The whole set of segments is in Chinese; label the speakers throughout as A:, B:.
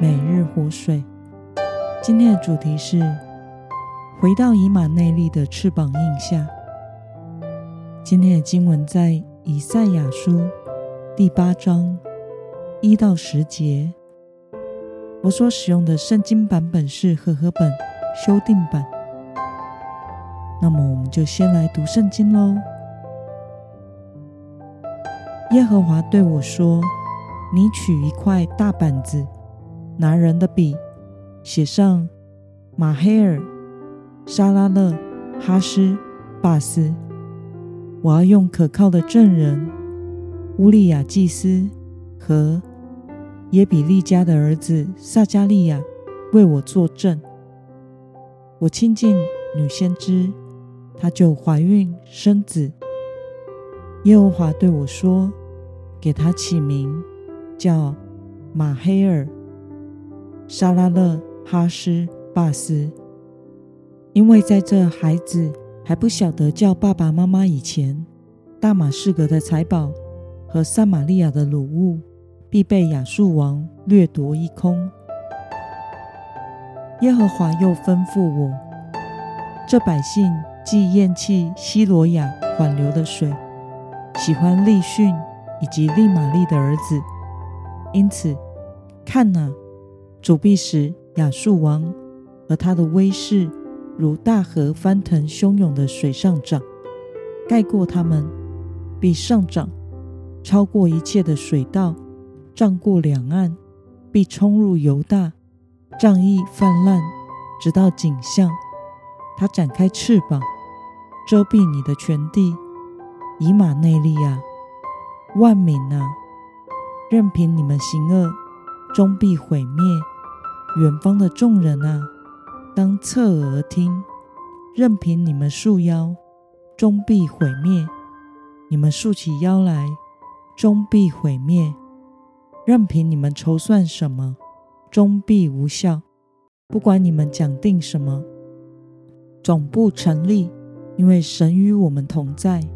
A: 每日活水。今天的主题是回到以马内利的翅膀印下。今天的经文在以赛亚书第八章一到十节。我所使用的圣经版本是和合本修订版。那么，我们就先来读圣经喽。耶和华对我说。你取一块大板子，拿人的笔，写上马黑尔、沙拉勒、哈施、巴斯。我要用可靠的证人乌利亚祭司和耶比利家的儿子撒迦利亚为我作证。我亲近女先知，她就怀孕生子。耶和华对我说：“给她起名。”叫马黑尔、沙拉勒、哈斯、巴斯，因为在这孩子还不晓得叫爸爸妈妈以前，大马士革的财宝和撒玛利亚的鲁物必被亚述王掠夺一空。耶和华又吩咐我：这百姓既厌弃西罗亚缓流的水，喜欢利逊以及利玛利的儿子。因此，看哪，主必使亚述王和他的威势如大河翻腾汹涌的水上涨，盖过他们，必上涨，超过一切的水道，涨过两岸，必冲入犹大，仗义泛滥，直到景象。他展开翅膀，遮蔽你的全地，以马内利亚，万民啊！任凭你们行恶，终必毁灭。远方的众人啊，当侧耳听。任凭你们束腰，终必毁灭。你们竖起腰来，终必毁灭。任凭你们筹算什么，终必无效。不管你们讲定什么，总不成立，因为神与我们同在。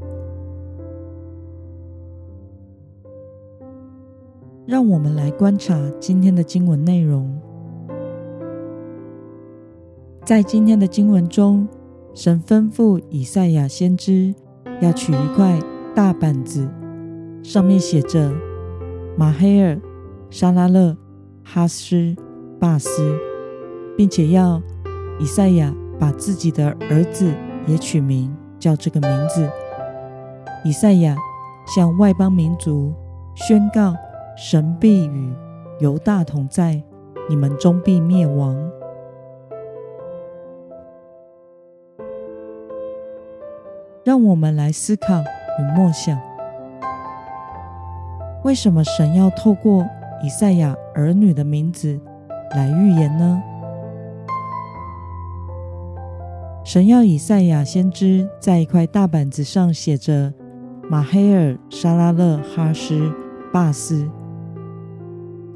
A: 让我们来观察今天的经文内容。在今天的经文中，神吩咐以赛亚先知要取一块大板子，上面写着马黑尔、沙拉勒、哈斯、巴斯，并且要以赛亚把自己的儿子也取名叫这个名字。以赛亚向外邦民族宣告。神必与犹大同在，你们终必灭亡。让我们来思考与默想：为什么神要透过以赛亚儿女的名字来预言呢？神要以赛亚先知在一块大板子上写着马黑尔、沙拉勒、哈施、巴斯。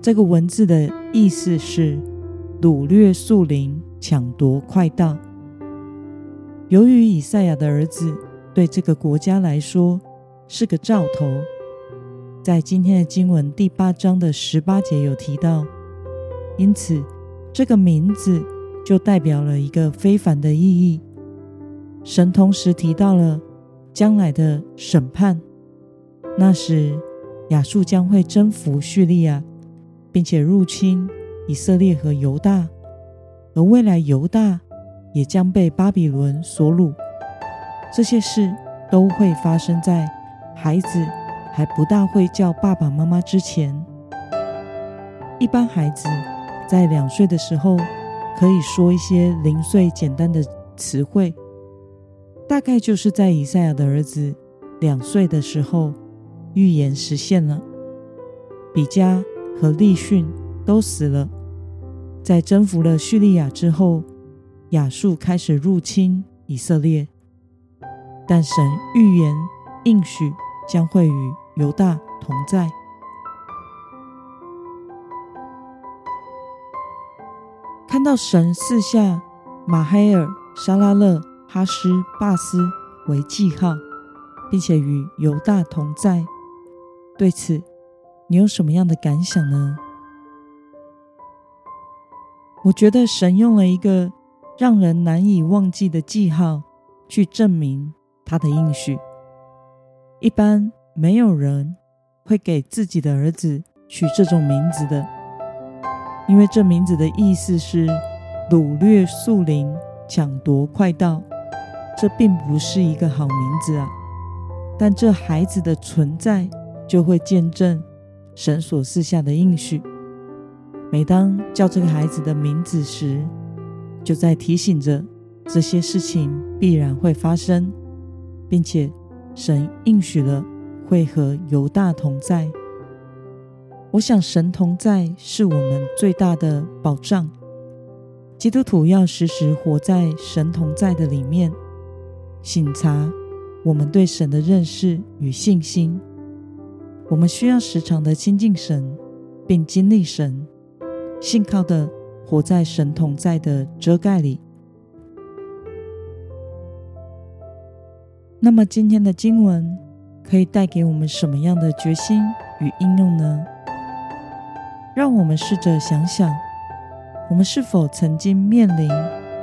A: 这个文字的意思是掳掠树林、抢夺快到。由于以赛亚的儿子对这个国家来说是个兆头，在今天的经文第八章的十八节有提到，因此这个名字就代表了一个非凡的意义。神同时提到了将来的审判，那时亚述将会征服叙利亚。并且入侵以色列和犹大，而未来犹大也将被巴比伦所掳。这些事都会发生在孩子还不大会叫爸爸妈妈之前。一般孩子在两岁的时候可以说一些零碎简单的词汇，大概就是在以赛亚的儿子两岁的时候，预言实现了。比加和利逊都死了，在征服了叙利亚之后，亚述开始入侵以色列，但神预言应许将会与犹大同在。看到神赐下马黑尔、沙拉勒、哈斯、巴斯为记号，并且与犹大同在，对此你有什么样的感想呢？我觉得神用了一个让人难以忘记的记号去证明他的应许。一般没有人会给自己的儿子取这种名字的。因为这名字的意思是掳掠树林、抢夺快到，这并不是一个好名字啊。但这孩子的存在就会见证神所赐下的应许。每当叫这个孩子的名字时，就在提醒着这些事情必然会发生，并且神应许了会和犹大同在。我想，神同在是我们最大的保障。基督徒要时时活在神同在的里面，省察我们对神的认识与信心。我们需要时常的亲近神，并经历神，信靠的活在神同在的遮盖里。那么，今天的经文可以带给我们什么样的决心与应用呢？让我们试着想想，我们是否曾经面临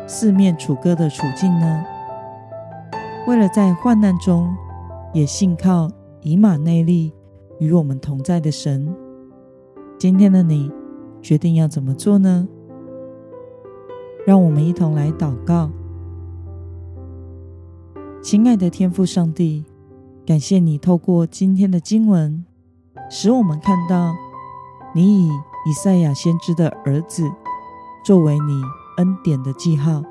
A: 四面楚歌的处境呢？为了在患难中也信靠以马内利与我们同在的神，今天的你决定要怎么做呢？让我们一同来祷告。亲爱的天父上帝，感谢你透过今天的经文，使我们看到。你以以赛亚先知的儿子作为你恩典的记号，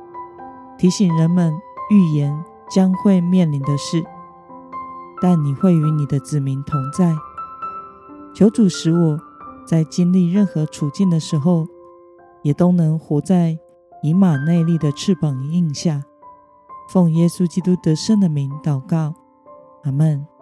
A: 提醒人们预言将会面临的事，但你会与你的子民同在。求主使我在经历任何处境的时候，也都能活在以马内利的翅膀荫下。奉耶稣基督得胜的名祷告，阿门。